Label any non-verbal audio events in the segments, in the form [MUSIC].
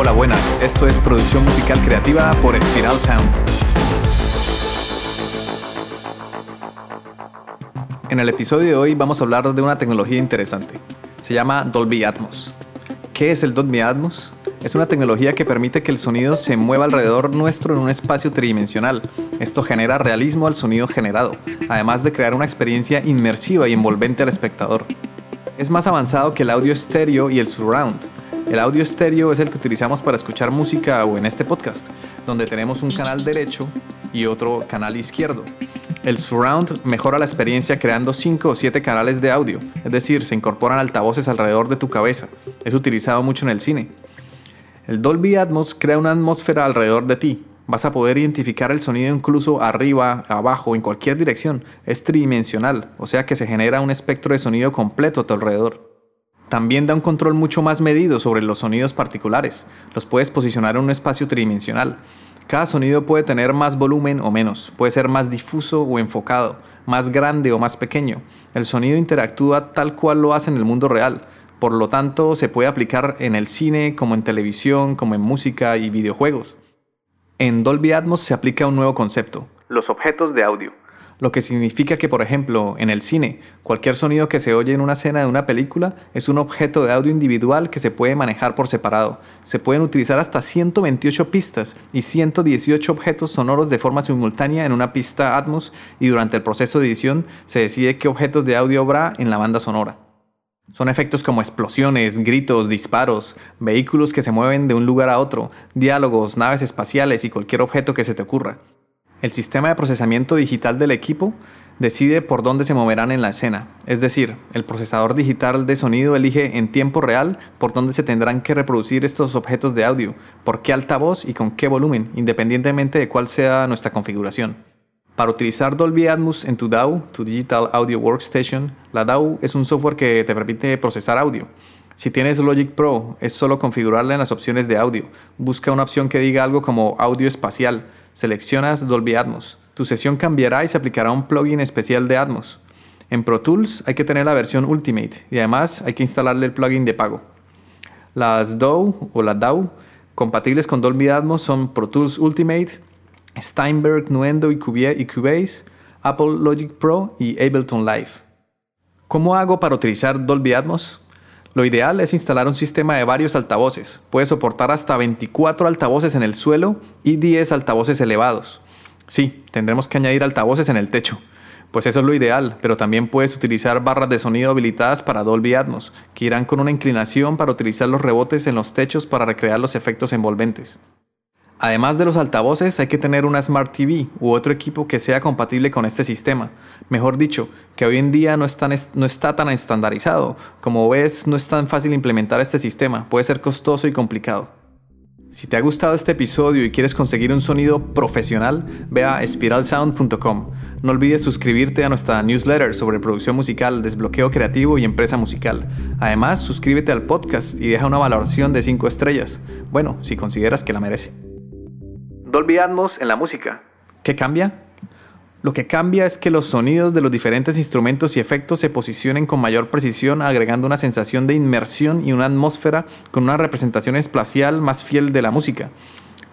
Hola, buenas. Esto es producción musical creativa por Spiral Sound. En el episodio de hoy vamos a hablar de una tecnología interesante. Se llama Dolby Atmos. ¿Qué es el Dolby Atmos? Es una tecnología que permite que el sonido se mueva alrededor nuestro en un espacio tridimensional. Esto genera realismo al sonido generado, además de crear una experiencia inmersiva y envolvente al espectador. Es más avanzado que el audio estéreo y el surround, el audio estéreo es el que utilizamos para escuchar música o en este podcast, donde tenemos un canal derecho y otro canal izquierdo. El surround mejora la experiencia creando 5 o 7 canales de audio, es decir, se incorporan altavoces alrededor de tu cabeza. Es utilizado mucho en el cine. El Dolby Atmos crea una atmósfera alrededor de ti. Vas a poder identificar el sonido incluso arriba, abajo, en cualquier dirección. Es tridimensional, o sea que se genera un espectro de sonido completo a tu alrededor. También da un control mucho más medido sobre los sonidos particulares. Los puedes posicionar en un espacio tridimensional. Cada sonido puede tener más volumen o menos, puede ser más difuso o enfocado, más grande o más pequeño. El sonido interactúa tal cual lo hace en el mundo real. Por lo tanto, se puede aplicar en el cine, como en televisión, como en música y videojuegos. En Dolby Atmos se aplica un nuevo concepto, los objetos de audio lo que significa que, por ejemplo, en el cine, cualquier sonido que se oye en una escena de una película es un objeto de audio individual que se puede manejar por separado. Se pueden utilizar hasta 128 pistas y 118 objetos sonoros de forma simultánea en una pista Atmos y durante el proceso de edición se decide qué objetos de audio habrá en la banda sonora. Son efectos como explosiones, gritos, disparos, vehículos que se mueven de un lugar a otro, diálogos, naves espaciales y cualquier objeto que se te ocurra. El sistema de procesamiento digital del equipo decide por dónde se moverán en la escena, es decir, el procesador digital de sonido elige en tiempo real por dónde se tendrán que reproducir estos objetos de audio, por qué altavoz y con qué volumen, independientemente de cuál sea nuestra configuración. Para utilizar Dolby Atmos en tu DAW, tu Digital Audio Workstation, la DAW es un software que te permite procesar audio. Si tienes Logic Pro, es solo configurarla en las opciones de audio. Busca una opción que diga algo como audio espacial Seleccionas Dolby Atmos. Tu sesión cambiará y se aplicará un plugin especial de Atmos. En Pro Tools hay que tener la versión Ultimate y además hay que instalarle el plugin de pago. Las DAW o la DAW compatibles con Dolby Atmos son Pro Tools Ultimate, Steinberg, Nuendo y Cubase, Apple Logic Pro y Ableton Live. ¿Cómo hago para utilizar Dolby Atmos? Lo ideal es instalar un sistema de varios altavoces. Puede soportar hasta 24 altavoces en el suelo y 10 altavoces elevados. Sí, tendremos que añadir altavoces en el techo. Pues eso es lo ideal, pero también puedes utilizar barras de sonido habilitadas para Dolby Atmos, que irán con una inclinación para utilizar los rebotes en los techos para recrear los efectos envolventes. Además de los altavoces, hay que tener una Smart TV u otro equipo que sea compatible con este sistema. Mejor dicho, que hoy en día no, no, está tan estandarizado. Como ves, no es tan fácil implementar este sistema, puede ser costoso y complicado. Si te ha gustado este episodio y quieres conseguir un sonido profesional, ve a spiralsound.com. No olvides suscribirte a nuestra newsletter sobre producción musical, desbloqueo creativo y empresa musical. Además, suscríbete al podcast y deja una valoración de 5 estrellas. Bueno, si consideras que la merece. Dolby Atmos en la música. ¿Qué cambia? Lo que cambia es que los sonidos de los diferentes instrumentos y efectos se posicionen con mayor precisión, agregando una sensación de inmersión y una atmósfera con una representación espacial más fiel de la música.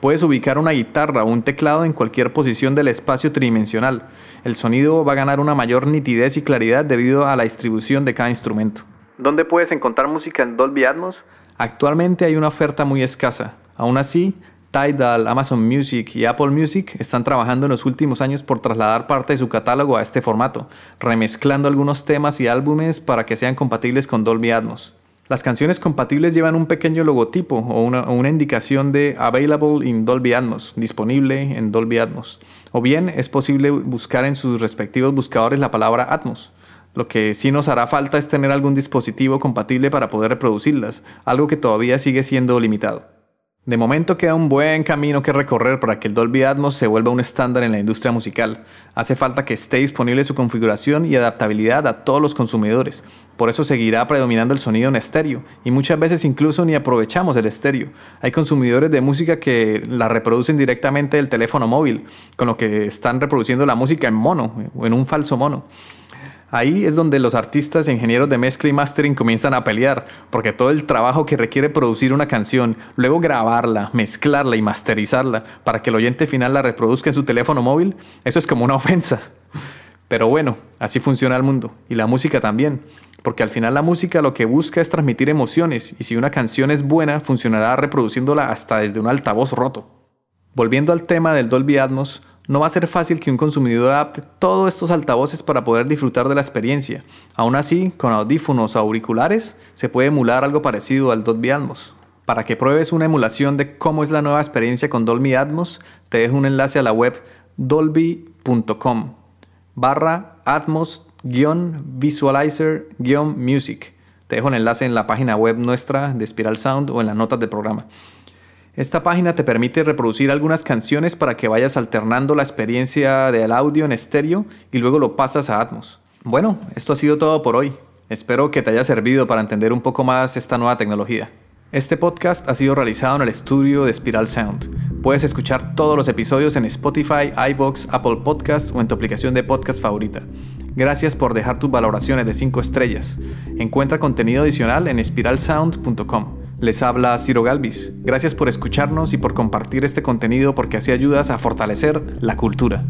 Puedes ubicar una guitarra o un teclado en cualquier posición del espacio tridimensional. El sonido va a ganar una mayor nitidez y claridad debido a la distribución de cada instrumento. ¿Dónde puedes encontrar música en Dolby Atmos? Actualmente hay una oferta muy escasa. Aún así, Tidal, Amazon Music y Apple Music están trabajando en los últimos años por trasladar parte de su catálogo a este formato, remezclando algunos temas y álbumes para que sean compatibles con Dolby Atmos. Las canciones compatibles llevan un pequeño logotipo o una, indicación de Available in Dolby Atmos, disponible en Dolby Atmos. O bien es posible buscar en sus respectivos buscadores la palabra Atmos. Lo que sí nos hará falta es tener algún dispositivo compatible para poder reproducirlas, algo que todavía sigue siendo limitado. De momento queda un buen camino que recorrer para que el Dolby Atmos se vuelva un estándar en la industria musical. Hace falta que esté disponible su configuración y adaptabilidad a todos los consumidores. Por eso seguirá predominando el sonido en estéreo y muchas veces incluso ni aprovechamos el estéreo. Hay consumidores de música que la reproducen directamente del teléfono móvil, con lo que están reproduciendo la música en mono o en un falso mono. Ahí es donde los artistas e ingenieros de mezcla y mastering comienzan a pelear, porque todo el trabajo que requiere producir una canción, luego grabarla, mezclarla y masterizarla para que el oyente final la reproduzca en su teléfono móvil, eso es como una [LAUGHS] ofensa. Pero bueno, así funciona el mundo, y la música también, porque al final la música lo que busca es transmitir emociones, y si una canción es buena, funcionará reproduciéndola hasta desde un altavoz roto. Volviendo al tema del Dolby Atmos, no va a ser fácil que un consumidor adapte todos estos altavoces para poder disfrutar de la experiencia. Aún así, con audífonos o auriculares se puede emular algo parecido al Dolby Atmos. Para que pruebes una emulación de cómo es la nueva experiencia con Dolby Atmos, te dejo un enlace a la web dolby.com barra Atmos-Visualizer-Music. Te dejo el enlace en la página web nuestra de Spiral Sound o en las notas del programa. Esta página te permite reproducir algunas canciones para que vayas alternando la experiencia del audio en estéreo y luego lo pasas a Atmos. Bueno, esto ha sido todo por hoy. Espero que te haya servido para entender un poco más esta nueva tecnología. Este podcast ha sido realizado en el estudio de Spiral Sound. Puedes escuchar todos los episodios en Spotify, iBox, Apple Podcasts o en tu aplicación de podcast favorita. Gracias por dejar tus valoraciones de 5 estrellas. Encuentra contenido adicional en spiralsound.com. Les habla Ciro Galvis. Gracias por escucharnos y por compartir este contenido porque así ayudas a fortalecer la cultura.